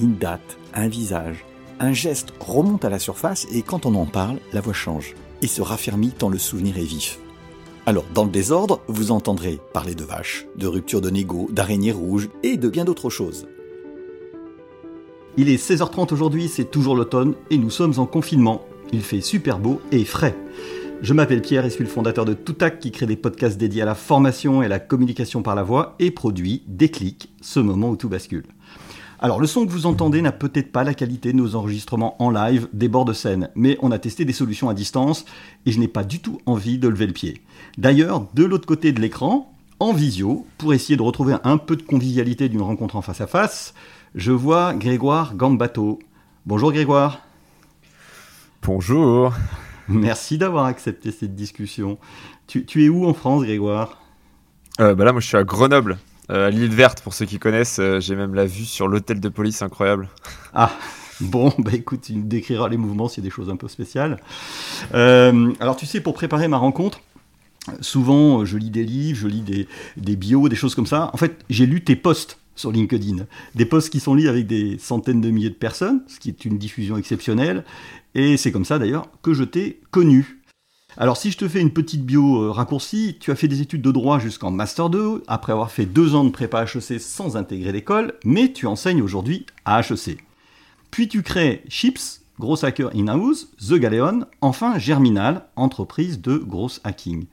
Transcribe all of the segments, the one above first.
Une date, un visage, un geste remonte à la surface et quand on en parle, la voix change et se raffermit tant le souvenir est vif. Alors, dans le désordre, vous entendrez parler de vaches, de ruptures de négo, d'araignées rouges et de bien d'autres choses. Il est 16h30 aujourd'hui, c'est toujours l'automne et nous sommes en confinement. Il fait super beau et frais. Je m'appelle Pierre et suis le fondateur de Toutac qui crée des podcasts dédiés à la formation et à la communication par la voix et produit Déclic, ce moment où tout bascule. Alors le son que vous entendez n'a peut-être pas la qualité de nos enregistrements en live des bords de scène, mais on a testé des solutions à distance et je n'ai pas du tout envie de lever le pied. D'ailleurs, de l'autre côté de l'écran, en visio, pour essayer de retrouver un peu de convivialité d'une rencontre en face à face, je vois Grégoire Gambato. Bonjour Grégoire. Bonjour. Merci d'avoir accepté cette discussion. Tu, es où en France, Grégoire? Euh, bah Là, moi, je suis à Grenoble, à l'île verte, pour ceux qui connaissent. Euh, j'ai même la vue sur l'hôtel de police, incroyable. Ah, bon, bah écoute, tu décriras les mouvements s'il y a des choses un peu spéciales. alors, tu sais, pour préparer ma rencontre, souvent, je lis des livres, je lis des, des bios, des choses comme ça. En fait, j'ai lu tes posts sur LinkedIn. Des posts qui sont lus avec des centaines de milliers de personnes, ce qui est une diffusion exceptionnelle. Et c'est comme ça d'ailleurs que je t'ai connu. Alors si je te fais une petite bio euh, raccourcie, tu as fait des études de droit jusqu'en Master 2, après avoir fait deux ans de prépa HEC sans intégrer l'école, mais tu enseignes aujourd'hui à HEC. Puis tu crées Chips, Gros Hacker In-House, The Galeon, enfin Germinal, entreprise de gros hacking.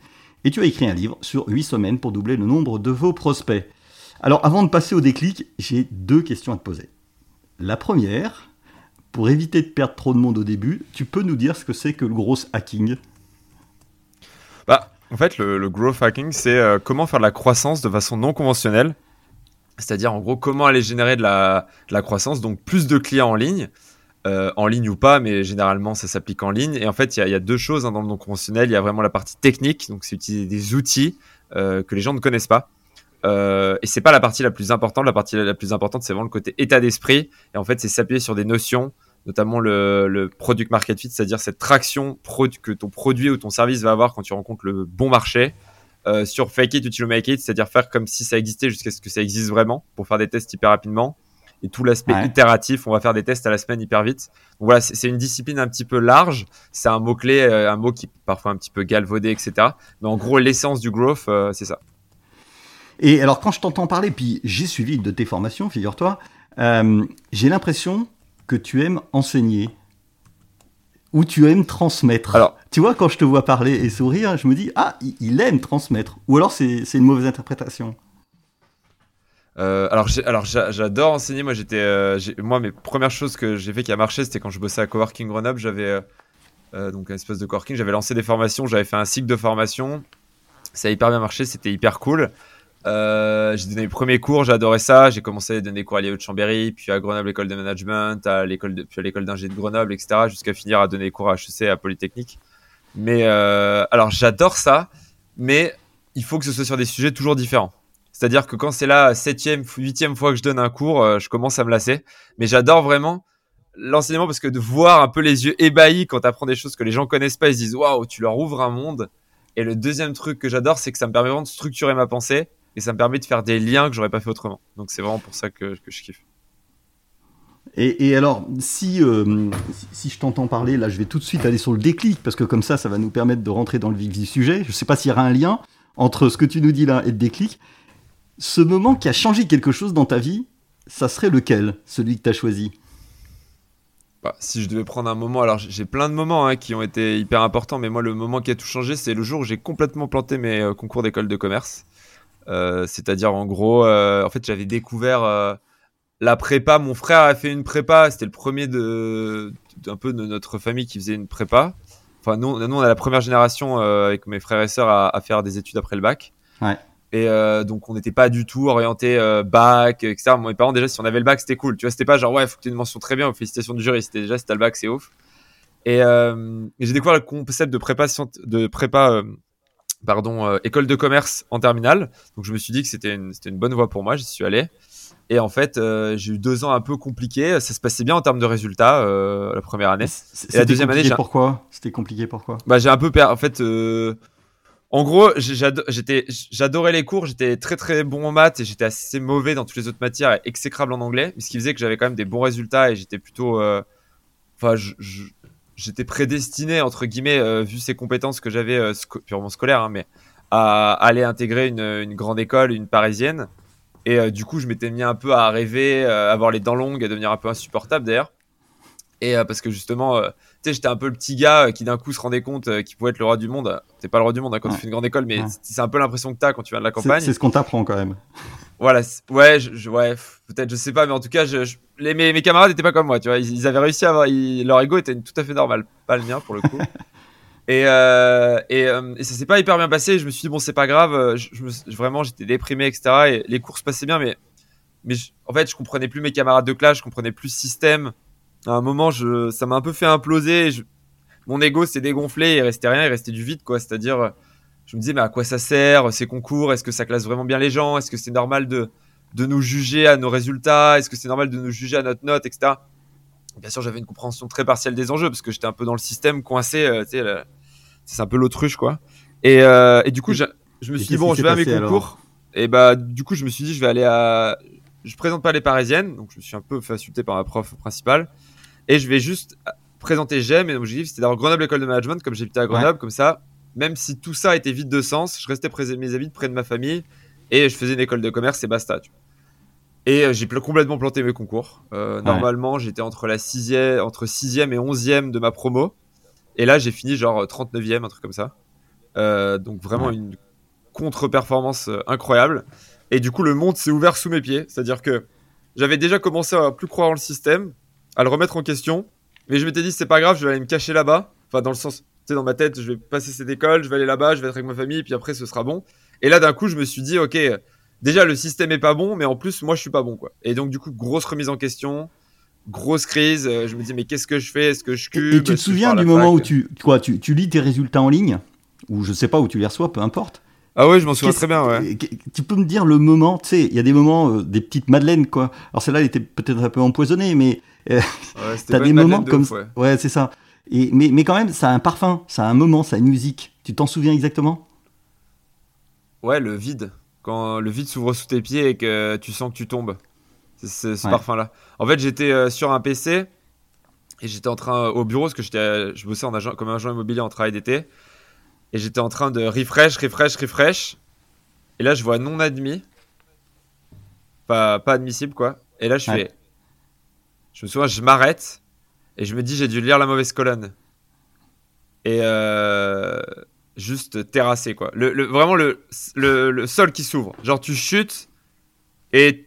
Et tu as écrit un livre sur 8 semaines pour doubler le nombre de vos prospects. Alors avant de passer au déclic, j'ai deux questions à te poser. La première, pour éviter de perdre trop de monde au début, tu peux nous dire ce que c'est que le gros hacking? En fait, le, growth hacking, c'est euh, comment faire de la croissance de façon non conventionnelle. C'est-à-dire, en gros, comment aller générer de la, croissance, donc plus de clients en ligne, euh, en ligne ou pas, mais généralement, ça s'applique en ligne. Et en fait, il y, a deux choses hein, dans le non conventionnel. Il y a vraiment la partie technique, donc c'est utiliser des outils euh, que les gens ne connaissent pas. Euh, et c'est pas la partie la plus importante. La partie la plus importante, c'est vraiment le côté état d'esprit. Et en fait, c'est s'appuyer sur des notions notamment le, product market fit, c'est-à-dire cette traction que ton produit ou ton service va avoir quand tu rencontres le bon marché. Euh, sur fake it until you make it, c'est-à-dire faire comme si ça existait jusqu'à ce que ça existe vraiment pour faire des tests hyper rapidement. Et tout l'aspect itératif, on va faire des tests à la semaine hyper vite. Donc voilà, c'est une discipline un petit peu large. C'est un mot-clé, euh, un mot qui est parfois un petit peu galvaudé, etc. Mais en gros, l'essence du growth, euh, c'est ça. Et alors, quand je t'entends parler, puis j'ai suivi une de tes formations, figure-toi, j'ai l'impression que tu aimes enseigner ou tu aimes transmettre Alors, tu vois, quand je te vois parler et sourire, je me dis ah, il aime transmettre. Ou alors c'est une mauvaise interprétation. Euh, alors, alors j'adore enseigner. Moi, j'étais, euh, moi, mes premières choses que j'ai fait qui a marché, c'était quand je bossais à Coworking Grenoble. J'avais euh, donc un espèce de coworking. J'avais lancé des formations. J'avais fait un cycle de formation. Ça a hyper bien marché. C'était hyper cool. Euh, j'ai donné mes premiers cours, adoré ça. J'ai commencé à donner des cours à l'IE de Chambéry, puis à Grenoble École de Management, à l'école de, puis à l'école d'ingé de Grenoble, etc. Jusqu'à finir à donner des cours à HEC, à Polytechnique. Mais euh, alors j'adore ça, mais il faut que ce soit sur des sujets toujours différents. C'est-à-dire que quand c'est la septième, huitième fois que je donne un cours, euh, je commence à me lasser. Mais j'adore vraiment l'enseignement parce que de voir un peu les yeux ébahis quand tu apprends des choses que les gens connaissent pas, ils se disent waouh, tu leur ouvres un monde. Et le deuxième truc que j'adore, c'est que ça me permet vraiment de structurer ma pensée et ça me permet de faire des liens que j'aurais pas fait autrement. Donc c'est vraiment pour ça que, je kiffe. Et, alors, si, euh, si je t'entends parler, là, je vais tout de suite aller sur le déclic, parce que comme ça, ça va nous permettre de rentrer dans le vif du sujet. Je ne sais pas s'il y aura un lien entre ce que tu nous dis là et le déclic. Ce moment qui a changé quelque chose dans ta vie, ça serait lequel, celui que tu as choisi? Bah, si je devais prendre un moment, alors j'ai plein de moments hein, qui ont été hyper importants, mais moi le moment qui a tout changé, c'est le jour où j'ai complètement planté mes euh, concours d'école de commerce. Euh, c'est-à-dire en gros, euh, en fait, j'avais découvert euh, la prépa. Mon frère a fait une prépa. C'était le premier de d'un peu de notre famille qui faisait une prépa. Enfin, nous, nous on a la première génération avec mes frères et sœurs à, faire des études après le bac. Et euh, donc, on n'était pas du tout orienté euh, bac, etc. Mes parents, déjà, si on avait le bac, c'était cool. Tu vois, c'était pas genre, ouais, faut que tu aies une mention très bien, félicitations du jury. C'était déjà, si t'as le bac, c'est ouf. Et, euh, et j'ai découvert le concept de prépa, de prépa pardon, euh, école de commerce en terminale. Donc, je me suis dit que c'était une, une bonne voie pour moi. J'y suis allé. Et en fait, euh, j'ai eu deux ans un peu compliqués. Ça se passait bien en termes de résultats euh, la première année. Et la deuxième année, pourquoi C'était compliqué pourquoi Bah, j'ai un peu perdu. En fait, en gros, j'adorais les cours. J'étais très très bon en maths et j'étais assez mauvais dans toutes les autres matières et exécrable en anglais. Ce qui faisait que j'avais quand même des bons résultats et j'étais plutôt, enfin, je- je- j'étais prédestiné entre guillemets, euh, vu ces compétences que j'avais euh, sco- purement scolaires, hein, mais à aller intégrer une, une grande école, une parisienne. Et euh, du coup, je m'étais mis un peu à rêver, à avoir les dents longues, à devenir un peu insupportable d'ailleurs. Et parce que justement, tu sais, j'étais un peu le petit gars qui d'un coup se rendait compte qu'il pouvait être le roi du monde. T'es pas le roi du monde hein, quand Ouais. tu fais une grande école, mais Ouais. c'est un peu l'impression que t'as quand tu viens de la campagne. c'est ce qu'on t'apprend quand même. Voilà, ouais, je, je- ouais, peut-être, je sais pas, mais en tout cas, je, je- les, mes, mes camarades étaient pas comme moi, tu vois. Ils, ils avaient réussi à avoir, ils- leur ego était tout à fait normal, pas le mien pour le coup. et, euh, et, euh, et ça s'est pas hyper bien passé. Je me suis dit bon, c'est pas grave. euh, Je, je me suis- vraiment, j'étais déprimé, etc. Et les cours se passaient bien, mais, mais je- en fait, je comprenais plus mes camarades de classe, je comprenais plus le système. À un moment, je, ça m'a un peu fait imploser. Je- mon ego s'est dégonflé, il restait rien, il restait du vide, quoi. C'est-à-dire, je me disais, mais à quoi ça sert ces concours? Est-ce que ça classe vraiment bien les gens? Est-ce que c'est normal de, de nous juger à nos résultats Est-ce que c'est normal de nous juger à notre note, etc. Bien sûr, j'avais une compréhension très partielle des enjeux parce que j'étais un peu dans le système coincé. euh, le- c'est un peu l'autruche, quoi. Et, euh, et du coup, Et- je, je me suis dit, bon, je vais à mes concours. Et bah, du coup, je me suis dit, je vais aller à. Je présente pas les parisiennes, donc je me suis un peu fait insulter par ma prof principale. Et je vais juste présenter GEM. Et donc, j'ai dit, c'était dans Grenoble École de Management, comme j'habitais à Grenoble, comme ça. Même si tout ça était vide de sens, je restais près de mes amis, près de ma famille. Et je faisais une école de commerce et basta. tu vois. Et euh, j'ai pl- complètement planté mes concours. Euh, Normalement, j'étais entre la sixième, entre sixième et onzième de ma promo. Et là, j'ai fini genre 39e, un truc comme ça. Euh, donc vraiment Ouais. une contre-performance incroyable. Et du coup, le monde s'est ouvert sous mes pieds. C'est-à-dire que j'avais déjà commencé à plus croire en le système, à le remettre en question. Mais je m'étais dit, c'est pas grave, je vais aller me cacher là-bas. Enfin, dans le sens, tu sais, dans ma tête, je vais passer cette école, je vais aller là-bas, je vais être avec ma famille, puis après, ce sera bon. Et là, d'un coup, je me suis dit, ok, déjà, le système est pas bon, mais en plus, moi, je suis pas bon, quoi. Et donc, du coup, grosse remise en question, grosse crise. euh, Je me dis, mais qu'est-ce que je fais? Est-ce que je Et, cube et tu te souviens du moment où tu, quoi, tu, tu lis tes résultats en ligne? Ou je sais pas où tu les reçois, peu importe. Ah ouais, je m'en souviens très bien, ouais. Tu peux me dire le moment, tu sais, il y a des moments, euh, des petites madeleines, quoi. Alors celle-là, elle était peut-être un peu empoisonnée, mais Ouais, c'était t'as des moments de comme ouf, ouais. ouais, c'est ça. Et, mais, mais quand même, ça a un parfum, ça a un moment, ça a une musique. Tu t'en souviens exactement? Ouais, le vide. Quand le vide s'ouvre sous tes pieds et que tu sens que tu tombes. C'est ce Ouais. parfum-là. En fait, j'étais euh, sur un PC et j'étais en train au bureau parce que j'étais, euh, je bossais en agent, comme agent immobilier en travail d'été et j'étais en train de refresh, refresh, refresh. Et là, je vois non admis, pas pas admissible quoi. Et là, je Ouais. fais, je me souviens, je m'arrête et je me dis j'ai dû lire la mauvaise colonne. Et euh, juste terrassé quoi. Le, le- vraiment le, le, le sol qui s'ouvre. Genre tu chutes et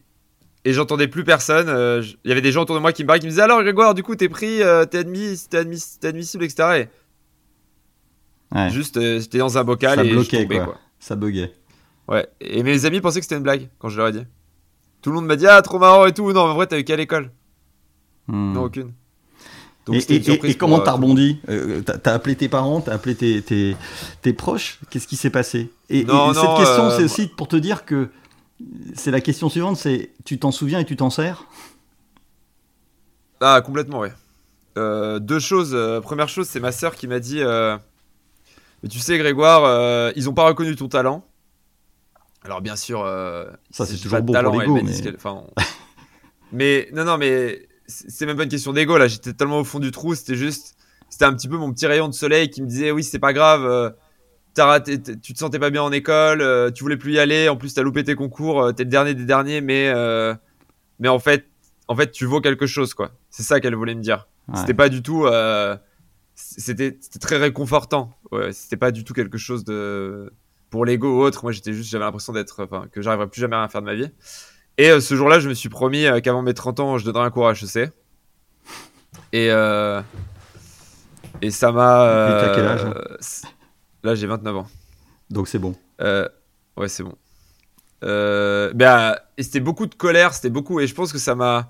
et j'entendais plus personne. euh, Il y avait des gens autour de moi qui me parlaient, qui me disaient alors Grégoire, du coup t'es pris, euh, t'es admis, t'es admis, t'es admissible, etc. Et Ouais, juste euh, j'étais dans un bocal Ça et bloquait, je tombais quoi. quoi. ça buguait. Ouais. Et mes amis pensaient que c'était une blague quand je leur ai dit. Tout le monde m'a dit ah trop marrant et tout. Non en vrai t'as eu qu'à l'école. Hmm. Non aucune. Donc Et, comment euh, t'as rebondi Euh, T'as t'as appelé tes parents, t'as appelé tes, tes, tes proches Qu'est-ce qui s'est passé? Et, et- Non, et cette question, euh, c'est aussi pour te dire que c'est la question suivante, c'est tu t'en souviens et tu t'en sers? Ah, complètement. Euh, deux choses. euh, première chose, c'est ma sœur qui m'a dit euh, Mais tu sais, Grégoire, euh, ils ont pas reconnu ton talent. Alors, bien sûr. euh, Ça, c'est toujours de beau pour talent, l'ego, mais- enfin, on- mais non, non, mais c'est même pas une question d'ego là. J'étais tellement au fond du trou. C'était juste. C'était un petit peu mon petit rayon de soleil qui me disait Oui, c'est pas grave. euh, t'as raté, tu te sentais pas bien en école. euh, tu voulais plus y aller. En plus, t'as loupé tes concours. euh, T'es le dernier des derniers. Mais, euh, mais en fait, en fait, tu vaux quelque chose, quoi. C'est ça qu'elle voulait me dire. Ouais. C'était pas du tout. euh, c'était c'était très réconfortant. Ouais, c'était pas du tout quelque chose de pour l'ego ou autre. Moi, j'étais juste, j'avais l'impression d'être, enfin, que j'arriverais plus jamais à rien faire de ma vie. Et euh, ce jour-là, je me suis promis euh, qu'avant mes 30 ans, je donnerais un cours à HEC. Et euh, et ça m'a. Quel âge c- Là, j'ai 29 ans. Donc c'est bon. Ouais, c'est bon. Euh, ben, et c'était beaucoup de colère, c'était beaucoup, et je pense que ça m'a,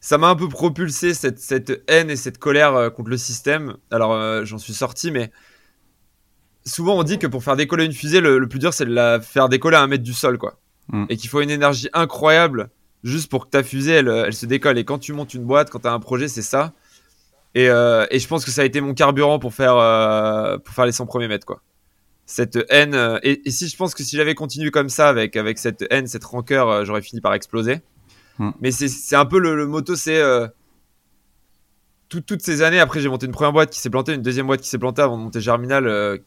ça m'a un peu propulsé cette, cette haine et cette colère euh, contre le système. Alors, euh, j'en suis sorti, mais souvent on dit que pour faire décoller une fusée, le, le plus dur c'est de la faire décoller à un mètre du sol, quoi. Mm. Et qu'il faut une énergie incroyable juste pour que ta fusée elle, elle se décolle. Et quand tu montes une boîte, quand tu as un projet, c'est ça. Et, euh, et je pense que ça a été mon carburant pour faire, euh, pour faire les 100 premiers mètres, quoi. Cette haine. euh, et, et si je pense que si j'avais continué comme ça, avec, avec cette haine, cette rancœur, j'aurais fini par exploser. Hmm. Mais c'est- un peu le, le moto, c'est. tout- toutes ces années, après, j'ai monté une première boîte qui s'est plantée, une deuxième boîte qui s'est plantée avant de monter Germinal,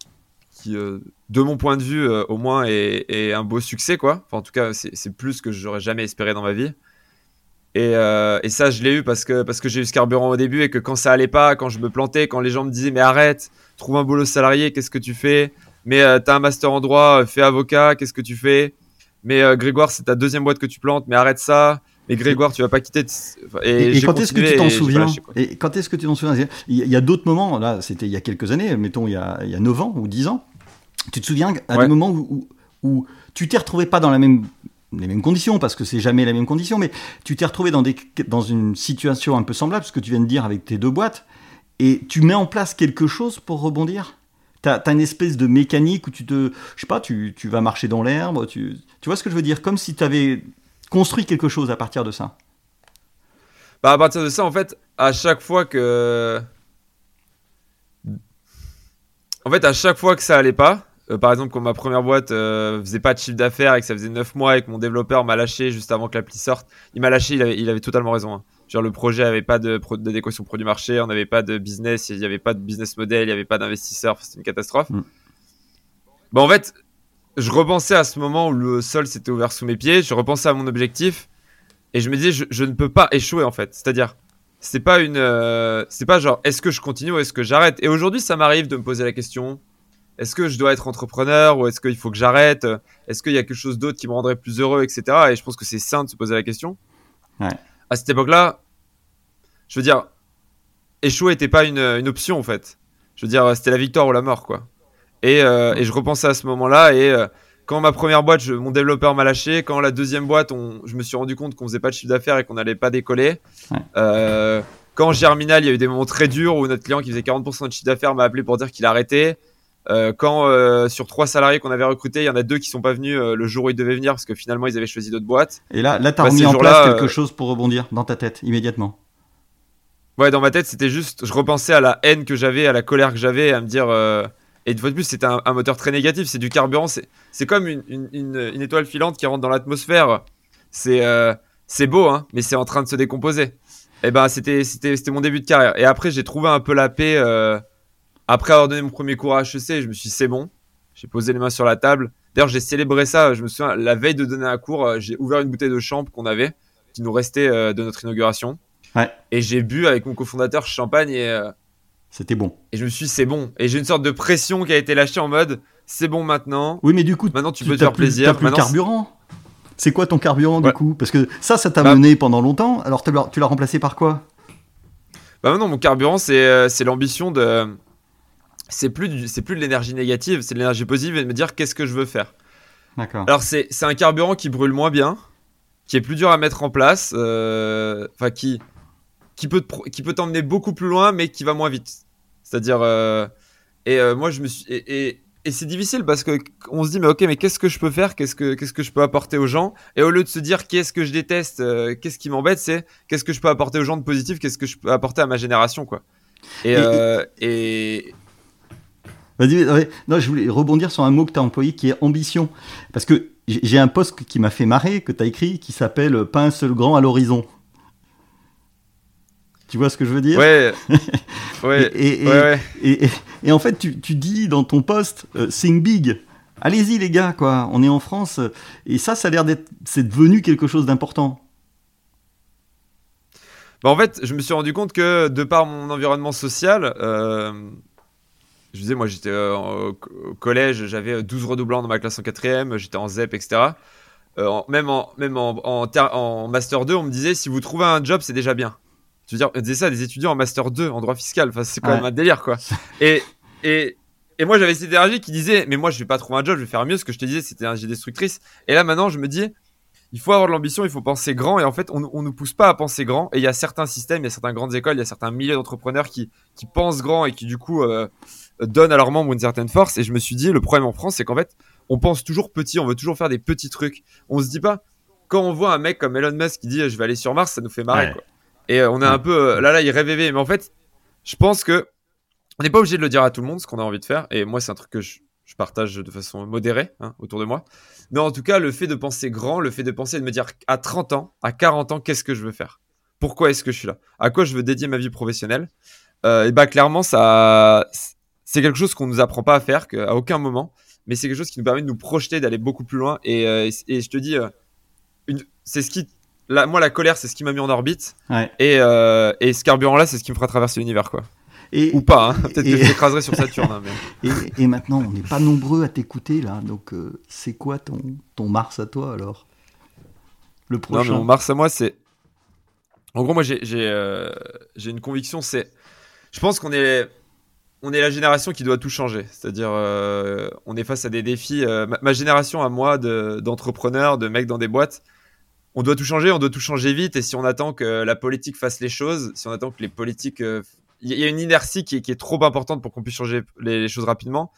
qui, euh, de mon point de vue, euh, au moins, est, est un beau succès, quoi. Enfin, en tout cas, c'est plus que j'aurais jamais espéré dans ma vie. Et, euh, et ça, je l'ai eu parce que, parce que j'ai eu ce carburant au début et que quand ça allait pas, quand je me plantais, quand les gens me disaient mais arrête, trouve un boulot salarié, qu'est-ce que tu fais? Mais t'as un master en droit, fais avocat, qu'est-ce que tu fais? Mais Grégoire, c'est ta deuxième boîte que tu plantes, mais arrête ça. Mais Grégoire, tu vas pas quitter. Et, Et, et j'ai quand est-ce que tu t'en souviens? lâché. Et quand est-ce que tu t'en souviens? Il y a- il y a d'autres moments, là, c'était il y a quelques années, mettons il y a, il y a 9 ans ou 10 ans. Tu te souviens à Ouais. des moments où, où, où tu t'es retrouvé pas dans la même, les mêmes conditions, parce que c'est jamais la même condition, mais tu t'es retrouvé dans, des, dans une situation un peu semblable, ce que tu viens de dire avec tes deux boîtes, et tu mets en place quelque chose pour rebondir? Tu as, une espèce de mécanique où tu te. Je sais pas, tu, tu vas marcher dans l'herbe, tu, tu vois ce que je veux dire? Comme si tu avais construit quelque chose à partir de ça. Bah, à partir de ça, en fait, à chaque fois que. En fait, à chaque fois que ça allait pas, euh, par exemple, quand ma première boîte euh, faisait pas de chiffre d'affaires et que ça faisait 9 mois et que mon développeur m'a lâché juste avant que l'appli sorte, il m'a lâché, il avait, il avait totalement raison. hein. Genre, le projet avait pas d'adéquation produit-marché, on n'avait pas de business, il n'y avait pas de business model, il n'y avait pas d'investisseurs, enfin, c'était une catastrophe. Mm. Bah, en fait, je repensais à ce moment où le sol s'était ouvert sous mes pieds, je repensais à mon objectif et je me disais, je, je ne peux pas échouer en fait. C'est-à-dire, c'est pas une, euh, c'est pas genre, est-ce que je continue ou est-ce que j'arrête? Et aujourd'hui, ça m'arrive de me poser la question est-ce que je dois être entrepreneur ou est-ce qu'il faut que j'arrête? Est-ce qu'il y a quelque chose d'autre qui me rendrait plus heureux, etc. Et je pense que c'est sain de se poser la question. Ouais. À cette époque-là, je veux dire, échouer n'était pas une, une option en fait. Je veux dire, c'était la victoire ou la mort, quoi. Et, euh, et je repensais à ce moment-là et euh, quand ma première boîte, je- mon développeur m'a lâché. Quand la deuxième boîte, on- je me suis rendu compte qu'on faisait pas de chiffre d'affaires et qu'on n'allait pas décoller. Ouais. Euh, quand Germinal, il y a eu des moments très durs où notre client qui faisait 40% de chiffre d'affaires m'a appelé pour dire qu'il arrêtait. Euh, quand euh, sur trois salariés qu'on avait recrutés, il y en a deux qui sont pas venus euh, le jour où ils devaient venir parce que finalement ils avaient choisi d'autres boîtes. Et là, là tu as Bah, remis en place quelque chose pour rebondir dans ta tête, immédiatement. Ouais, dans ma tête, c'était juste, je repensais à la haine que j'avais, à la colère que j'avais, à me dire. et une fois de plus, c'était un, un moteur très négatif, c'est du carburant, c'est c'est comme une, une, une- une étoile filante qui rentre dans l'atmosphère. C'est c'est beau, hein, mais c'est en train de se décomposer. Et ben, c'était c'était c'était mon début de carrière. Et après, j'ai trouvé un peu la paix. Après avoir donné mon premier cours à HEC, je me suis dit, c'est bon. J'ai posé les mains sur la table. D'ailleurs, j'ai célébré ça. Je me souviens, la veille de donner un cours, euh, j'ai ouvert une bouteille de champ qu'on avait, qui nous restait euh, de notre inauguration. Ouais. Et j'ai bu avec mon cofondateur champagne et, euh, C'était bon. et je me suis dit, c'est bon. Et j'ai une sorte de pression qui a été lâchée en mode, c'est bon maintenant. Oui, mais du coup, Maintenant, tu peux te faire plus- plaisir. t'as plus le carburant. C'est quoi ton carburant du coup? Parce que ça, ça t'a Bah- mené pendant longtemps. Alors tu l'as remplacé par quoi? Bah maintenant, mon carburant, c'est c'est l'ambition de. C'est plus, c'est plus de l'énergie négative, c'est de l'énergie positive et de me dire qu'est-ce que je veux faire? D'accord. Alors, c'est c'est un carburant qui brûle moins bien, qui est plus dur à mettre en place, euh, enfin, qui, qui peut te qui peut t'emmener beaucoup plus loin, mais qui va moins vite. C'est-à-dire. euh, et euh, moi, je me suis. Et, et, et c'est difficile parce que on se dit, mais ok, mais qu'est-ce que je peux faire? Qu'est-ce que, qu'est-ce que je peux apporter aux gens? Et au lieu de se dire, qu'est-ce que je déteste Qu'est-ce qui m'embête C'est qu'est-ce que je peux apporter aux gens de positif? Qu'est-ce que je peux apporter à ma génération, quoi? Et, Et- euh, et, Vas-y, ouais. Non, je voulais rebondir sur un mot que tu as employé qui est ambition. Parce que j'ai un post qui m'a fait marrer, que tu as écrit, qui s'appelle Pas un seul grand à l'horizon. Tu vois ce que je veux dire? Ouais, ouais, Et, et- ouais, ouais. Et, et- et en fait, tu, tu dis dans ton post, euh, think big. Allez-y les gars, quoi. On est en France. euh, Et ça, ça a l'air d'être, c'est devenu quelque chose d'important. Bah, en fait, je me suis rendu compte que de par mon environnement social, euh, je disais, moi j'étais euh, au, collège, j'avais 12 redoublants dans ma classe en quatrième, j'étais en ZEP, etc. Euh, même en, même en, en, ter- en Master 2, on me disait, si vous trouvez un job, c'est déjà bien. Je veux dire, on disait ça à des étudiants en Master 2 en droit fiscal, enfin, c'est quand Ouais. même un délire, quoi. Et, et, et moi, j'avais cette énergie qui disait, mais moi, je vais pas trouver un job, je vais faire mieux. Ce que je te disais, c'était énergie destructrice. Et là, maintenant, je me dis, il faut avoir de l'ambition, il faut penser grand. Et en fait, on, on nous pousse pas à penser grand. Et il y a certains systèmes, il y a certaines grandes écoles, il y a certains milliers d'entrepreneurs qui, qui pensent grand et qui, du coup, euh, donnent à leurs membres une certaine force. Et je me suis dit, le problème en France, c'est qu'en fait, on pense toujours petit, on veut toujours faire des petits trucs. On se dit pas, quand on voit un mec comme Elon Musk qui dit, je vais aller sur Mars, ça nous fait marrer, Ouais. quoi. Et euh, on est un peu, euh, là, là, il rêvait. Mais en fait, je pense que on n'est pas obligé de le dire à tout le monde ce qu'on a envie de faire. Et moi, c'est un truc que je, je partage de façon modérée hein, autour de moi. Mais en tout cas, le fait de penser grand, le fait de penser et de me dire à 30 ans, à 40 ans, qu'est-ce que je veux faire? Pourquoi est-ce que je suis là? À quoi je veux dédier ma vie professionnelle? Euh, Et bah clairement, ça, c'est quelque chose qu'on nous apprend pas à faire, que- à aucun moment. Mais c'est quelque chose qui nous permet de nous projeter, d'aller beaucoup plus loin. Et, euh, et, et je te dis, euh, c'est ce qui, la, moi, la colère, c'est ce qui m'a mis en orbite. Ouais. Et, et ce carburant-là, c'est ce qui me fera traverser l'univers, quoi. Et, Ou pas, hein. peut-être que je l'écraserai sur Saturne. hein, mais... et, et maintenant, on n'est pas nombreux à t'écouter là. Donc, euh, c'est quoi ton, ton Mars à toi alors? Le Non, prochain. mais mon Mars à moi, c'est. En gros, moi, j'ai j'ai, euh, une conviction, c'est. Je pense qu'on est. On est la génération qui doit tout changer. C'est-à-dire, euh, on est face à des défis. euh, ma, ma génération à moi de- d'entrepreneurs, de, mecs dans des boîtes, on doit tout changer, on doit tout changer vite. Et si on attend que la politique fasse les choses, si on attend que les politiques. euh, Il y a une inertie qui est, qui est trop importante pour qu'on puisse changer les, les choses rapidement.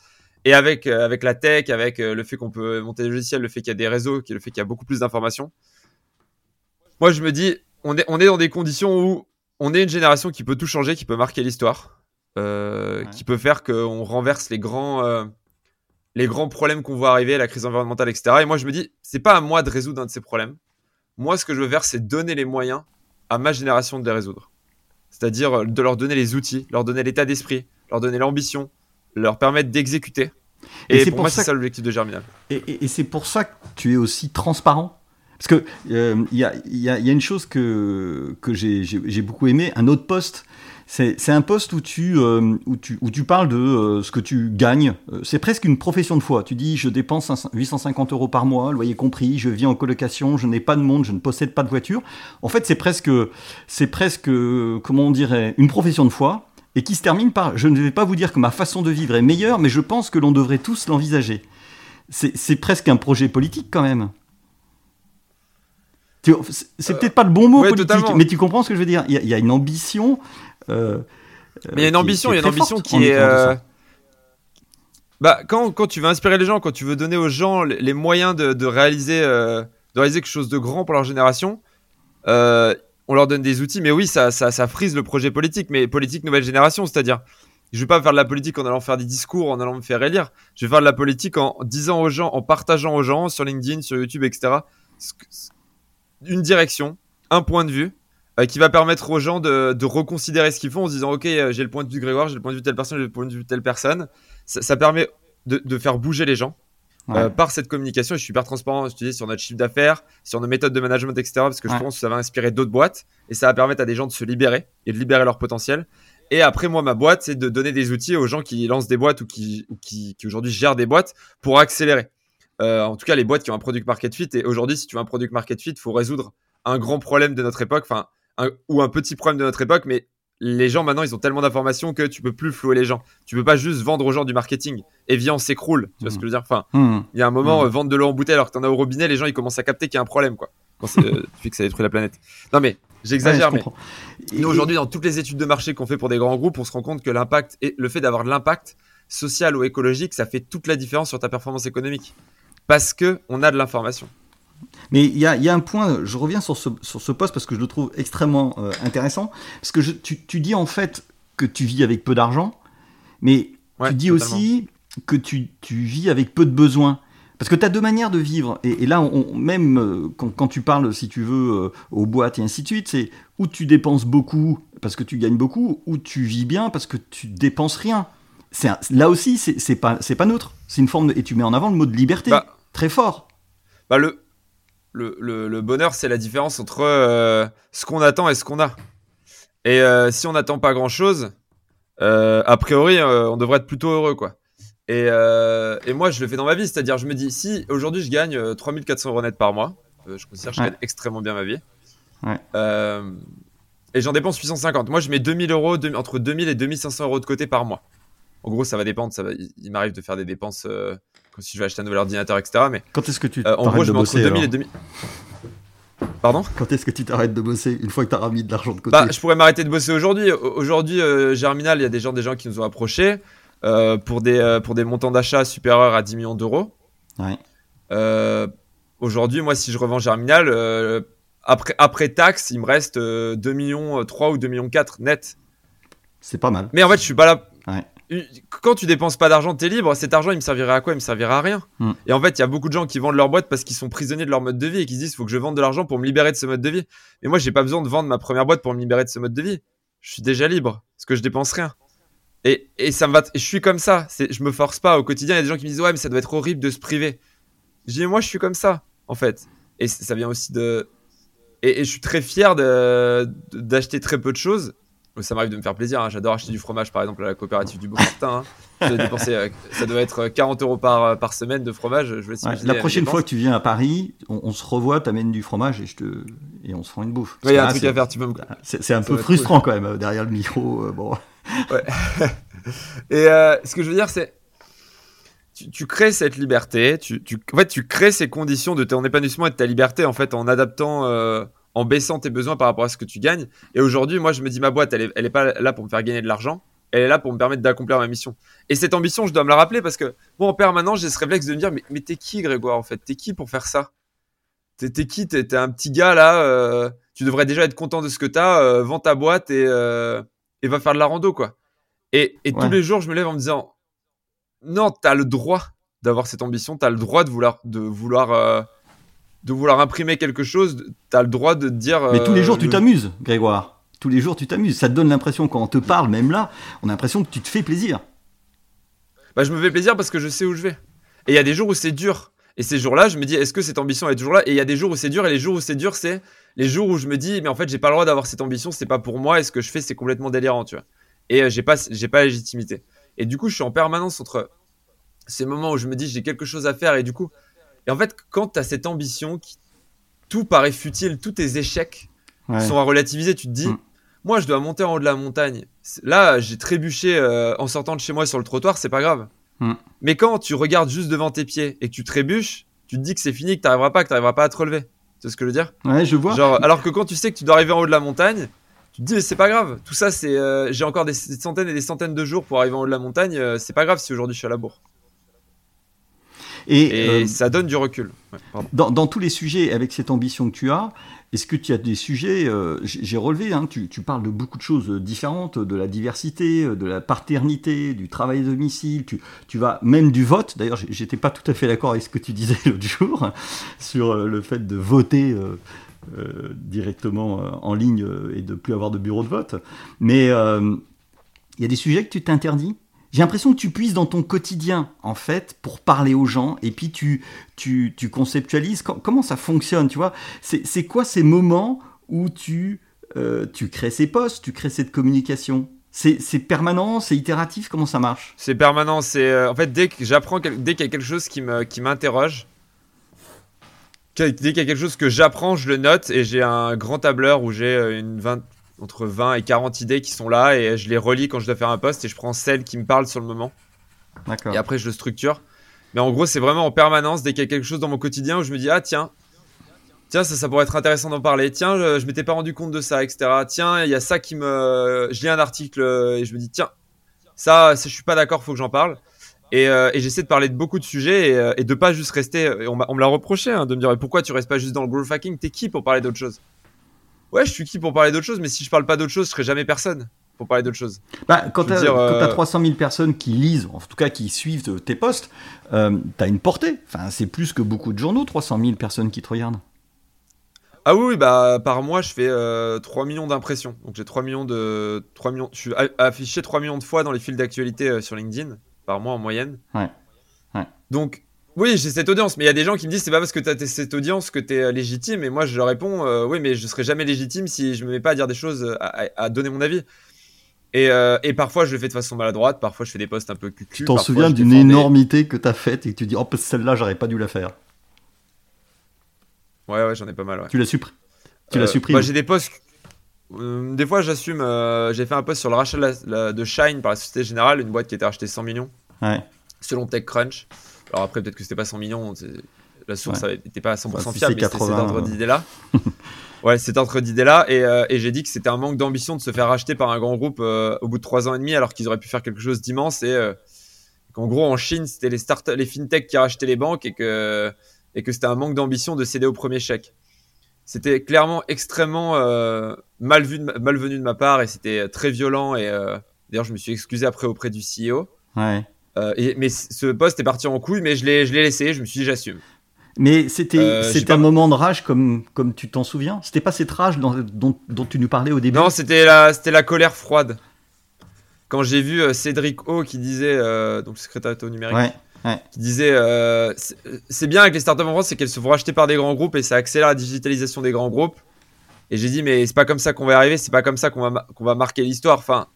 Et avec, euh, avec la tech, avec euh, le fait qu'on peut monter des logiciels, le fait qu'il y a des réseaux, le fait qu'il y a beaucoup plus d'informations, moi, je me dis, on est, on est dans des conditions où on est une génération qui peut tout changer, qui peut marquer l'histoire, euh, Ouais. qui peut faire qu'on renverse les grands, les grands problèmes qu'on voit arriver, la crise environnementale, etc. Et moi, je me dis, c'est pas à moi de résoudre un de ces problèmes. Moi, ce que je veux faire, c'est donner les moyens à ma génération de les résoudre. C'est-à-dire euh, de leur donner les outils, leur donner l'état d'esprit, leur donner l'ambition, leur permettre d'exécuter. Et Et, c'est pour pour moi, c'est ça l'objectif de Germinal. Et, et- et c'est pour ça que tu es aussi transparent. Parce que euh, il y, a, il y a- il y a une chose que, que j'ai beaucoup aimé, un autre poste. C'est un poste où tu, euh, où, tu, où tu parles de euh, ce que tu gagnes. Euh, C'est presque une profession de foi. Tu dis, je dépense 500 850 euros par mois, loyer compris, je vis en colocation, je n'ai pas de monde, je ne possède pas de voiture. En fait, c'est presque, c'est presque, comment on dirait, une profession de foi. Et qui se termine par, je ne vais pas vous dire que ma façon de vivre est meilleure, mais je pense que l'on devrait tous l'envisager. C'est presque un projet politique quand même. C'est Euh, peut-être pas le bon mot ouais, politique, totalement. mais tu comprends ce que je veux dire. Il y, a- il y a une ambition. Euh, Mais il y a une qui- ambition, qui il y a est une ambition qui est. euh. Bah, quand, quand tu veux inspirer les gens, quand tu veux donner aux gens les, les moyens de, de réaliser, euh, de réaliser quelque chose de grand pour leur génération, euh, on leur donne des outils. Mais oui, ça, ça, ça frise le projet politique, mais politique nouvelle génération, c'est-à-dire. Je vais pas faire de la politique en allant faire des discours, en allant me faire élire. Je vais faire de la politique en disant aux gens, en partageant aux gens sur LinkedIn, sur YouTube, etc. Une direction, un point de vue, euh, qui va permettre aux gens de, de reconsidérer ce qu'ils font en se disant ok euh, j'ai le point de vue de Grégoire j'ai le point de vue de telle personne j'ai le point de vue de telle personne. Ça, ça permet de, de faire bouger les gens Ouais. euh, par cette communication. Et je suis hyper transparent je te dis sur notre chiffre d'affaires sur nos méthodes de management etc parce que Ouais. je pense que ça va inspirer d'autres boîtes et ça va permettre à des gens de se libérer et de libérer leur potentiel. Et après moi ma boîte c'est de donner des outils aux gens qui lancent des boîtes ou qui, ou qui, qui aujourd'hui gèrent des boîtes pour accélérer. Euh, en tout cas les boîtes qui ont un product market fit. Et aujourd'hui si tu veux un product market fit faut résoudre un grand problème de notre époque. Enfin un- ou un petit problème de notre époque, mais les gens maintenant ils ont tellement d'informations que tu peux plus flouer les gens. Tu peux pas juste vendre aux gens du marketing. Evian s'écroule, tu vois ce que je veux dire? Enfin, Hmm. il y a un moment euh, vendre de l'eau en bouteille alors que t'en as au robinet, les gens ils commencent à capter qu'il y a un problème quoi. Quand c'est, euh, que ça détruit la planète. Non mais j'exagère, je mais. Et- nous aujourd'hui dans toutes les études de marché qu'on fait pour des grands groupes, on se rend compte que l'impact et le fait d'avoir de l'impact social ou écologique, ça fait toute la différence sur ta performance économique parce que on a de l'information. Mais il y a, il y a un point, je reviens sur ce, sur ce poste parce que je le trouve extrêmement euh, intéressant. Parce que je- tu, tu dis en fait que tu vis avec peu d'argent, mais Ouais, tu dis totalement. aussi que tu, tu vis avec peu de besoins. Parce que tu as deux manières de vivre. Et, et là, on, même euh, quand, quand tu parles, si tu veux, euh, aux boîtes et ainsi de suite, c'est où tu dépenses beaucoup parce que tu gagnes beaucoup, ou tu vis bien parce que tu dépenses rien. Un- là aussi, c'est pas, pas neutre. C'est une forme de, et tu mets en avant le mot de liberté Bah, très fort. Bah le, le, le, le bonheur, c'est la différence entre euh, ce qu'on attend et ce qu'on a. Et euh, si on n'attend pas grand-chose, euh, a priori, on devrait être plutôt heureux, quoi. Et, et moi, je le fais dans ma vie, c'est-à-dire, je me dis, si aujourd'hui je gagne euh, 3400 euros net par mois, je considère que je Ouais. gagne extrêmement bien ma vie, Ouais. et j'en dépense 850. Moi, je mets 2000 euros, entre 2000 et 2500 euros de côté par mois. En gros, ça va dépendre. Ça va, il, m'arrive de faire des dépenses si je vais acheter un nouvel ordinateur, etc. Mais Quand est-ce que tu euh, en gros, je de bosser 2000 et alors 2000. Pardon? Quand est-ce que tu t'arrêtes de bosser une fois que tu as mis de l'argent de côté? Bah, je pourrais m'arrêter de bosser aujourd'hui. Au- Aujourd'hui, euh, Germinal, il y a des gens, des gens qui nous ont approchés euh, pour, des, euh, pour des montants d'achat supérieurs à 10 millions d'euros. Ouais. Euh, aujourd'hui, moi, si je revends Germinal, euh, après, après taxe, il me reste euh, 2 millions 3 ou 2 millions 4 net. C'est pas mal. Mais en fait, je suis pas là. Ouais. Quand tu dépenses pas d'argent, t'es libre. Cet argent, il me servirait à quoi? Il me servirait à rien. Hmm. Et en fait, il y a beaucoup de gens qui vendent leur boîte parce qu'ils sont prisonniers de leur mode de vie et qui se disent faut que je vende de l'argent pour me libérer de ce mode de vie. Mais moi, j'ai pas besoin de vendre ma première boîte pour me libérer de ce mode de vie. Je suis déjà libre parce que je dépense rien. Et, et ça me va. je suis comme ça. Je me force pas au quotidien. Il y a des gens qui me disent ouais, mais ça doit être horrible de se priver. Je dis moi, je suis comme ça en fait. Et ça vient aussi de. Et, et je suis très fier de- d'acheter très peu de choses. Ça m'arrive de me faire plaisir. hein. J'adore acheter du fromage, par exemple, à la coopérative du Beaumartin. hein. Euh, ça doit être 40 euros par, par semaine de fromage. Je vais Ouais, La prochaine fois que tu viens à Paris, on, on se revoit, t'amènes du fromage et, je te... et on se fera une bouffe. il y a un Parce truc que là, à faire. Tu peux me... c'est- un Ça peu frustrant quand même euh, derrière le micro. euh, bon. Et euh, ce que je veux dire, c'est. Tu, tu crées cette liberté, tu, tu, en fait, tu crées ces conditions de ton épanouissement et de ta liberté en fait en adaptant, euh, en baissant tes besoins par rapport à ce que tu gagnes. Et aujourd'hui, moi, je me dis ma boîte, elle est, elle est pas là pour me faire gagner de l'argent, elle est là pour me permettre d'accomplir ma mission. Et cette ambition, je dois me la rappeler parce que moi, en permanence, j'ai ce réflexe de me dire mais, mais t'es qui, Grégoire, en fait? T'es qui pour faire ça? T'es t'es qui? T'es t'es un petit gars là. euh, tu devrais déjà être content de ce que t'as. Euh, vends ta boîte et, euh, et va faire de la rando, quoi. Et, et Ouais. tous les jours, je me lève en me disant non, t'as le droit d'avoir cette ambition, t'as le droit de vouloir, de vouloir, euh, de vouloir imprimer quelque chose, t'as le droit de te dire. Mais tous les euh, jours, tu le- t'amuses, Grégoire. Tous les jours, tu t'amuses. Ça te donne l'impression, quand on te parle, même là, on a l'impression que tu te fais plaisir. Bah, je me fais plaisir parce que je sais où je vais. Et il y a des jours où c'est dur. Et ces jours-là, je me dis, est-ce que cette ambition est toujours là? Et il y a des jours où c'est dur. Et les jours où c'est dur, c'est les jours où je me dis, mais en fait, j'ai pas le droit d'avoir cette ambition. C'est pas pour moi. Et ce que je fais, c'est complètement délirant, tu vois. Et euh, j'ai pas, j'ai pas la légitimité. Et du coup, je suis en permanence entre ces moments où je me dis, j'ai quelque chose à faire. Et du coup, et en fait, quand tu as cette ambition, qui, tout paraît futile, tous tes échecs Ouais. sont à relativiser. Tu te dis, Mm. moi, je dois monter en haut de la montagne. Là, j'ai trébuché euh, en sortant de chez moi sur le trottoir, c'est pas grave. Mm. Mais quand tu regardes juste devant tes pieds et que tu trébuches, tu te dis que c'est fini, que t'arriveras pas, que t'arriveras pas à te relever. C'est ce que je veux dire? Ouais, je vois. Genre, alors que quand tu sais que tu dois arriver en haut de la montagne, tu te dis, mais c'est pas grave. Tout ça, c'est, euh, j'ai encore des centaines et des centaines de jours pour arriver en haut de la montagne. euh, c'est pas grave si aujourd'hui je suis à la bourre. Et, Et euh, ça donne du recul. Ouais, dans, dans tous les sujets, avec cette ambition que tu as, est-ce que tu as des sujets, euh, j'ai relevé, hein, tu, tu parles de beaucoup de choses différentes, de la diversité, euh, de la paternité, du travail à domicile, tu, tu vas même du vote. D'ailleurs, j'étais pas tout à fait d'accord avec ce que tu disais l'autre jour sur le fait de voter euh, euh, directement en ligne et de plus avoir de bureau de vote. Mais il y a des sujets que tu t'interdis? J'ai l'impression que tu puisses dans ton quotidien, en fait, pour parler aux gens, et puis tu, tu, tu conceptualises com- comment ça fonctionne, tu vois. C'est quoi ces moments où tu, euh, tu crées ces posts, tu crées cette communication? C'est permanent, c'est itératif, comment ça marche? C'est permanent. C'est euh, en fait dès que j'apprends, dès qu'il y a quelque chose qui qui m'interroge, que- dès qu'il y a quelque chose que j'apprends, je le note et j'ai un grand tableur où j'ai euh, une 20 entre 20 et 40 idées qui sont là et je les relis quand je dois faire un post et je prends celles qui me parlent sur le moment D'accord. et après je le structure. Mais en gros, c'est vraiment en permanence dès qu'il y a quelque chose dans mon quotidien où je me dis ah tiens. Tiens, ça, ça pourrait être intéressant d'en parler. Tiens, je, je m'étais pas rendu compte de ça, etc. Tiens, il y a ça qui me. Je lis un article et je me dis, tiens, ça, ça, je suis pas d'accord, faut que j'en parle. Et, euh, et j'essaie de parler de beaucoup de sujets et, euh, et de pas juste rester. et on, m'a- on me l'a reproché hein, de me dire, mais pourquoi tu restes pas juste dans le growth hacking T'es qui pour parler d'autre chose? Ouais, je suis qui pour parler d'autre chose, mais si je parle pas d'autre chose, je serai jamais personne pour parler d'autre chose. Bah, quand tu as, euh, 300 000 personnes qui lisent, en tout cas qui suivent tes posts, euh, tu as une portée. Enfin, c'est plus que beaucoup de journaux, 300 000 personnes qui te regardent. Ah oui, oui, bah par mois, je fais euh, 3 millions d'impressions. Donc j'ai 3 millions de 3 millions, je suis affiché 3 millions de fois dans les fils d'actualité euh, sur LinkedIn par mois en moyenne. Ouais. Ouais. Donc oui, j'ai cette audience, mais il y a des gens qui me disent c'est pas parce que tu as cette audience que tu es légitime et moi je leur réponds euh, oui, mais je serai jamais légitime si je me mets pas à dire des choses euh, à, à- à donner mon avis. Et, euh, et parfois je le fais de façon maladroite, parfois je fais des posts un peu cucu. Tu t'en souviens d'une énormité que tu as faite et que tu dis, oh, celle-là, j'aurais pas dû la faire. Ouais, ouais, j'en ai pas mal. Ouais. Tu la supprimes. Tu la Euh, supprimes. bah, j'ai des posts. Euh, des fois, j'assume. euh, J'ai fait un post sur le rachat de, la- la- de Shine par la Société Générale, une boîte qui était rachetée 100 millions, Ouais. selon TechCrunch. Alors après, peut-être que c'était pas 100 millions. La source Ouais. n'était pas à 100% Enfin, si fiable, mais c'était cet 80, ordre euh. d'idée-là. ouais, cet ordre d'idée-là. Et, euh, et j'ai dit que c'était un manque d'ambition de se faire racheter par un grand groupe euh, au bout de 3 ans et demi, alors qu'ils auraient pu faire quelque chose d'immense. Et euh, qu'en gros, en Chine, c'était les, start les fintechs qui rachetaient les banques et que, et que c'était un manque d'ambition de céder au premier chèque. C'était clairement extrêmement mal vu, de ma- malvenu de ma part et c'était très violent. Et d'ailleurs, je me suis excusé après auprès du CEO. Ouais. Euh, et, mais ce poste est parti en couille, mais je l'ai je l'ai laissé. Je me suis dit, j'assume. Mais c'était Euh, c'était un moment de rage comme, comme tu t'en souviens C'était pas cette rage dont, dont, dont tu nous parlais au début Non, c'était la, c'était la colère froide. Quand j'ai vu euh, Cédric O qui disait, euh, donc secrétaire au numérique, Ouais. qui disait c'est c'est bien avec les startups en France, c'est qu'elles se font racheter par des grands groupes et ça accélère la digitalisation des grands groupes. Et j'ai dit, mais c'est pas comme ça qu'on va y arriver, c'est pas comme ça qu'on va, qu'on va marquer l'histoire. Enfin,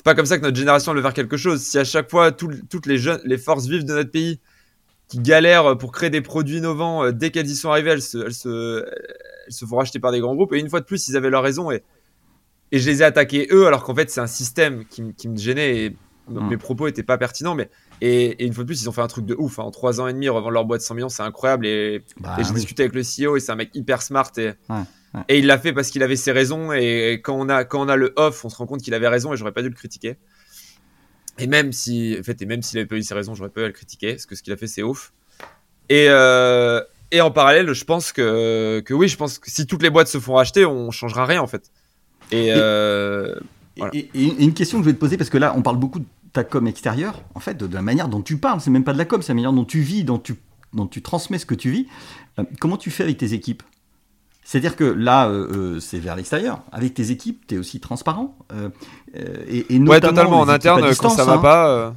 c'est pas comme ça que notre génération veut faire quelque chose. Si à chaque fois, tout- toutes les jeunes, les forces vives de notre pays qui galèrent pour créer des produits innovants, euh, dès qu'elles y sont arrivées, elles se, elles, se, elles se font racheter par des grands groupes. Et une fois de plus, ils avaient leur raison. Et, et je les ai attaqués eux, alors qu'en fait, c'est un système qui, me gênait et Mm. mes propos étaient pas pertinents. Mais, et, et une fois de plus, ils ont fait un truc de ouf. hein. En trois ans et demi, revendre leur boîte 100 millions, c'est incroyable. Et, Bah, et j'ai oui. discuté avec le CEO et c'est un mec hyper smart. Et, Ouais, ouais. et il l'a fait parce qu'il avait ses raisons. Et, quand, on a, quand on a le off, on se rend compte qu'il avait raison et j'aurais pas dû le critiquer. Et même si, en fait, et même s'il avait pas eu ses raisons, j'aurais pas eu à le critiquer parce que ce qu'il a fait, c'est ouf. Et, euh, et en parallèle, je pense que, que oui, je pense que si toutes les boîtes se font racheter, on changera rien en fait. Et, Et- euh, Voilà. Et, et- et une question que je vais te poser, parce que là, on parle beaucoup de ta com extérieure, en fait, de, de la manière dont tu parles, c'est même pas de la com, c'est la manière dont tu vis, dont tu, dont tu transmets ce que tu vis. Euh, comment tu fais avec tes équipes? C'est-à-dire que là, euh, euh, c'est vers l'extérieur. Avec tes équipes, tu es aussi transparent. euh, et, et ouais, totalement. En interne, quand ça va hein. pas.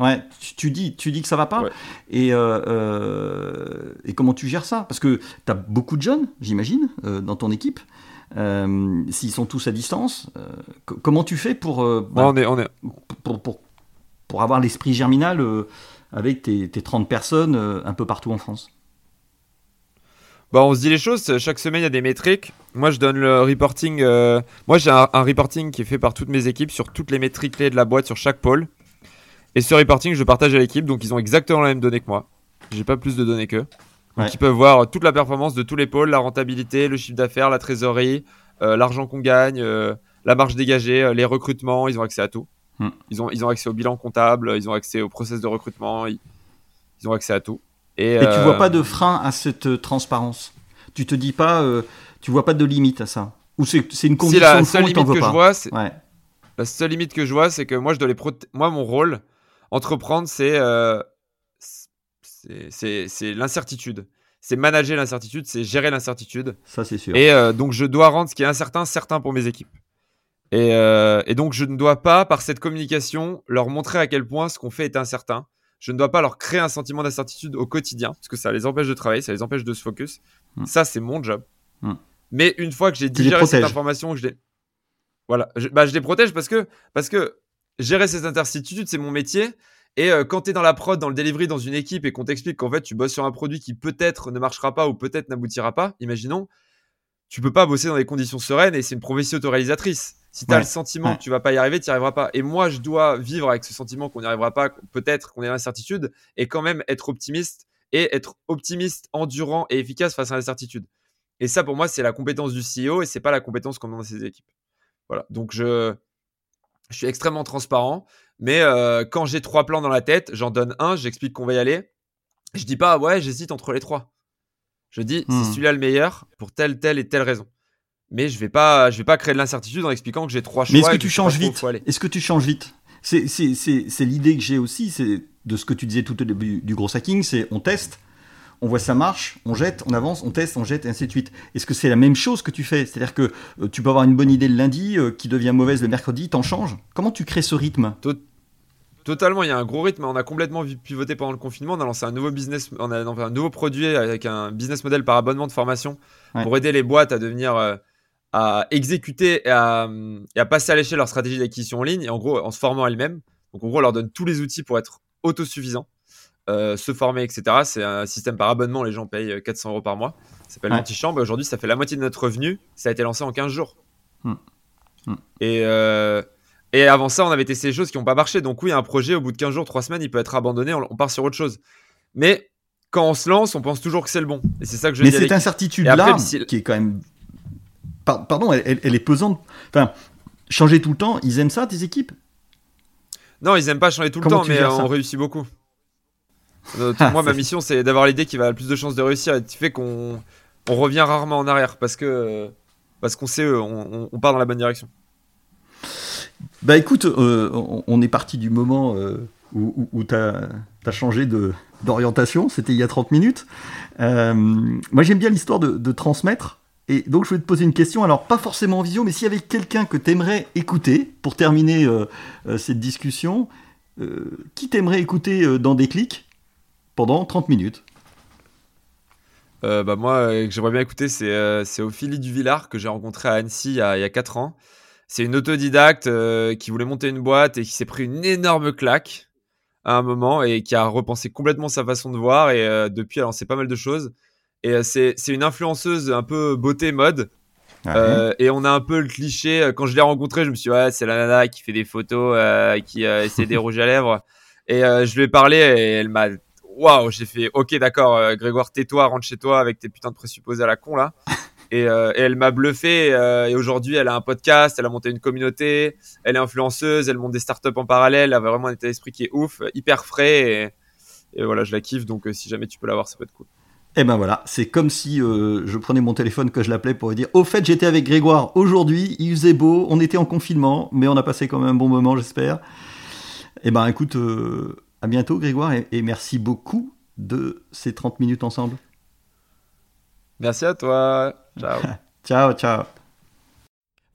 Ouais, tu, tu dis, tu dis que ça va pas. Ouais. Et, euh, et comment tu gères ça? Parce que tu as beaucoup de jeunes, j'imagine, dans ton équipe. S'ils sont tous à distance, co- comment tu fais pour, bah, ouais, on est, on est, pour, pour, pour avoir l'esprit germinal avec tes, tes 30 personnes un peu partout en France? Bah, on se dit les choses. Chaque semaine, il y a des métriques. Moi, je donne le reporting. euh, Moi, j'ai un, un reporting qui est fait par toutes mes équipes sur toutes les métriques clés de la boîte sur chaque pôle. Et ce reporting, je le partage à l'équipe. Donc, ils ont exactement la même donnée que moi. J'ai pas plus de données qu'eux. Donc, Ouais. ils peuvent voir toute la performance de tous les pôles, la rentabilité, le chiffre d'affaires, la trésorerie, euh, l'argent qu'on gagne, euh, la marge dégagée, euh, les recrutements. Ils ont accès à tout. Hmm. Ils, ont, ils ont accès au bilan comptable, ils ont accès au process de recrutement, ils, ils ont accès à tout. Et, Et tu euh, vois pas de frein à cette euh, transparence Tu te dis pas, euh, tu vois pas de limite à ça Ou c'est c'est une condition la de seule fond limite que je vois, Ouais. La seule limite que je vois, c'est que moi, je dois les proté- Moi, mon rôle, entreprendre, c'est euh, c'est- c'est c'est l'incertitude. C'est manager l'incertitude, c'est gérer l'incertitude. Ça c'est sûr. Et euh, donc, je dois rendre ce qui est incertain certain pour mes équipes. Et, euh, et donc, je ne dois pas, par cette communication, leur montrer à quel point ce qu'on fait est incertain. Je ne dois pas leur créer un sentiment d'incertitude au quotidien, parce que ça les empêche de travailler, ça les empêche de se focus. Mm. Ça, c'est mon job. Mm. Mais une fois que j'ai digéré cette information, que je les... Voilà, je, bah, je les protège parce que, parce que gérer ces incertitudes, c'est mon métier. Et euh, quand tu es dans la prod, dans le delivery, dans une équipe et qu'on t'explique qu'en fait tu bosses sur un produit qui peut-être ne marchera pas ou peut-être n'aboutira pas, imaginons, tu peux pas bosser dans des conditions sereines et c'est une profession autoréalisatrice. Si tu as Ouais, le sentiment ouais. que tu vas pas y arriver, tu n'y arriveras pas. Et moi, je dois vivre avec ce sentiment qu'on n'y arrivera pas, peut-être qu'on est l'incertitude, et quand même être optimiste et être optimiste, endurant et efficace face à l'incertitude. Et ça, pour moi, c'est la compétence du CEO et c'est pas la compétence qu'on a dans ses équipes. Voilà. Donc, je, je suis extrêmement transparent, mais euh, quand j'ai trois plans dans la tête, j'en donne un, j'explique qu'on va y aller. Je dis pas, ouais, j'hésite entre les trois. Je dis, Hmm. c'est celui-là le meilleur pour telle, telle et telle raison. Mais je vais pas, je vais pas créer de l'incertitude en expliquant que j'ai trois choix. Mais est-ce que tu changes vite. Est-ce que tu changes vite C'est c'est- c'est- c'est l'idée que j'ai aussi, c'est de ce que tu disais tout au début du gros hacking, c'est on teste, on voit ça marche, on jette, on avance, on teste, on jette, et ainsi de suite. Est-ce que c'est la même chose que tu fais C'est-à-dire que euh, tu peux avoir une bonne idée le lundi, euh, qui devient mauvaise le mercredi, t'en changes Comment tu crées ce rythme Totalement, il y a un gros rythme. On a complètement pivoté pendant le confinement. On a lancé un nouveau business, on a lancé un nouveau produit avec un business model par abonnement de formation Ouais. pour aider les boîtes à devenir, euh, à exécuter et à, et à passer à l'échelle leur stratégie d'acquisition en ligne. Et en gros, en se formant elles-mêmes. Donc en gros, on leur donne tous les outils pour être autosuffisants, euh, se former, etc. C'est un système par abonnement. Les gens payent euh, 400 euros par mois. Ça s'appelle Ouais. l'antichambre. Aujourd'hui, ça fait la moitié de notre revenu. Ça a été lancé en 15 jours. Hmm. Hmm. Et, euh, et avant ça, on avait testé des choses qui n'ont pas marché. Donc oui, un projet, au bout de 15 jours, 3 semaines, il peut être abandonné, on, part sur autre chose. Mais quand on se lance, on pense toujours que c'est le bon. Et c'est ça que je Mais cette incertitude-là, qui est quand même... Pardon, elle, elle est pesante. Enfin, changer tout le temps, ils aiment ça, tes équipes? Non, ils aiment pas changer tout le temps, mais on réussit beaucoup. Euh, moi, ma mission, c'est d'avoir l'idée qui va le plus de chances de réussir et qui fait qu'on on revient rarement en arrière parce que parce qu'on sait, euh, on, part dans la bonne direction. Bah écoute, euh, on est parti du moment où, tu as, changé d'orientation, c'était il y a 30 minutes. moi j'aime bien l'histoire de, de, transmettre. Et donc je voulais te poser une question, alors pas forcément en visio, mais s'il y avait quelqu'un que tu aimerais écouter pour terminer cette discussion, qui t'aimerais écouter dans des clics pendant 30 minutes? Euh, bah moi, euh, j'aimerais bien écouter, c'est euh, Ophélie Duvillard que j'ai rencontré à Annecy il y a, il y a 4 ans. C'est une autodidacte euh, qui voulait monter une boîte et qui s'est pris une énorme claque à un moment et qui a repensé complètement sa façon de voir et depuis elle en sait pas mal de choses. Et c'est une influenceuse un peu beauté mode. et on a un peu le cliché. Quand je l'ai rencontrée, je me suis dit, ouais, c'est la nana qui fait des photos, qui essaie des rouges à lèvres. Et je lui ai parlé et elle m'a waouh, j'ai fait ok d'accord, euh, Grégoire, tais-toi, rentre chez toi avec tes putains de présupposés à la con là. Et, euh, elle m'a bluffé. Euh, et aujourd'hui, elle a un podcast, elle a monté une communauté, elle est influenceuse, elle monte des startups en parallèle, elle a vraiment un état d'esprit qui est ouf, hyper frais. Et, voilà, je la kiffe. Donc si jamais tu peux l'avoir, ça peut être cool. Et eh ben voilà, c'est comme si je prenais mon téléphone que je l'appelais pour lui dire Au fait, j'étais avec Grégoire aujourd'hui, il faisait beau, on était en confinement, mais on a passé quand même un bon moment, j'espère. Et eh ben écoute, à bientôt Grégoire et, merci beaucoup de ces 30 minutes ensemble. Merci à toi. Ciao. ciao, ciao.